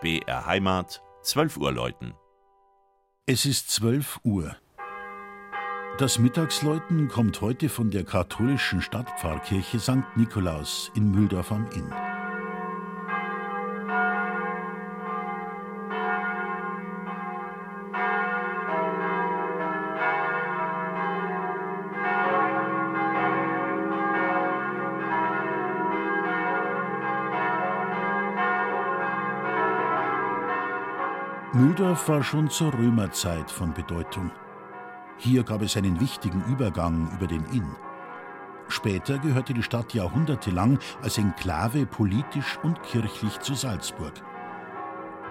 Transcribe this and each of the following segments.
BR Heimat, 12 Uhr läuten. Es ist 12 Uhr. Das Mittagsläuten kommt heute von der katholischen Stadtpfarrkirche St. Nikolaus in Mühldorf am Inn. Mühldorf war schon zur Römerzeit von Bedeutung. Hier gab es einen wichtigen Übergang über den Inn. Später gehörte die Stadt jahrhundertelang als Enklave politisch und kirchlich zu Salzburg.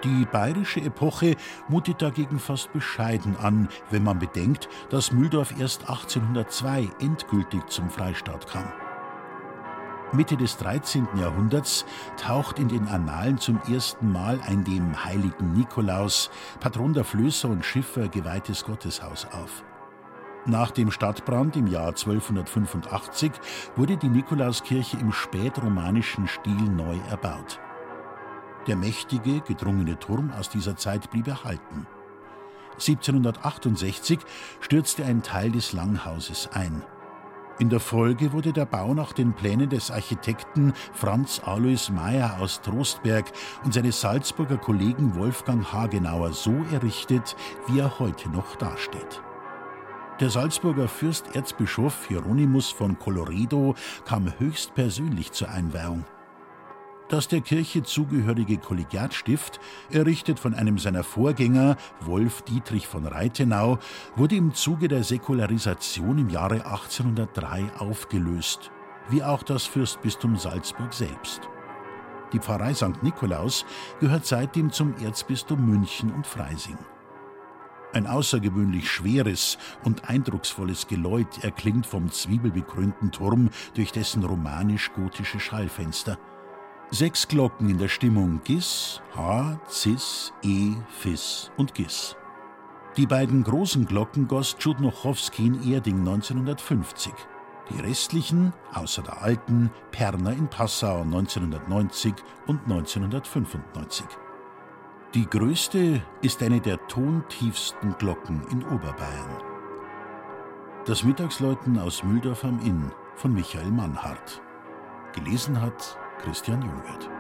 Die bayerische Epoche mutet dagegen fast bescheiden an, wenn man bedenkt, dass Mühldorf erst 1802 endgültig zum Freistaat kam. Mitte des 13. Jahrhunderts taucht in den Annalen zum ersten Mal ein dem heiligen Nikolaus, Patron der Flößer und Schiffer, geweihtes Gotteshaus auf. Nach dem Stadtbrand im Jahr 1285 wurde die Nikolauskirche im spätromanischen Stil neu erbaut. Der mächtige, gedrungene Turm aus dieser Zeit blieb erhalten. 1768 stürzte ein Teil des Langhauses ein. In der Folge wurde der Bau nach den Plänen des Architekten Franz Alois Meyer aus Trostberg und seines Salzburger Kollegen Wolfgang Hagenauer so errichtet, wie er heute noch dasteht. Der Salzburger Fürsterzbischof Hieronymus von Colloredo kam höchstpersönlich zur Einweihung. Das der Kirche zugehörige Kollegiatstift, errichtet von einem seiner Vorgänger, Wolf Dietrich von Reithenau, wurde im Zuge der Säkularisation im Jahre 1803 aufgelöst, wie auch das Fürstbistum Salzburg selbst. Die Pfarrei St. Nikolaus gehört seitdem zum Erzbistum München und Freising. Ein außergewöhnlich schweres und eindrucksvolles Geläut erklingt vom zwiebelbekrönten Turm durch dessen romanisch-gotische Schallfenster – Sechs Glocken in der Stimmung Gis, H, Cis, E, Fis und Gis. Die beiden großen Glocken goss Tschudnochowski in Erding 1950. Die restlichen, außer der alten, Perner in Passau 1990 und 1995. Die größte ist eine der tontiefsten Glocken in Oberbayern. Das Mittagsläuten aus Mühldorf am Inn von Michael Mannhardt. Gelesen hat Christian Jungert.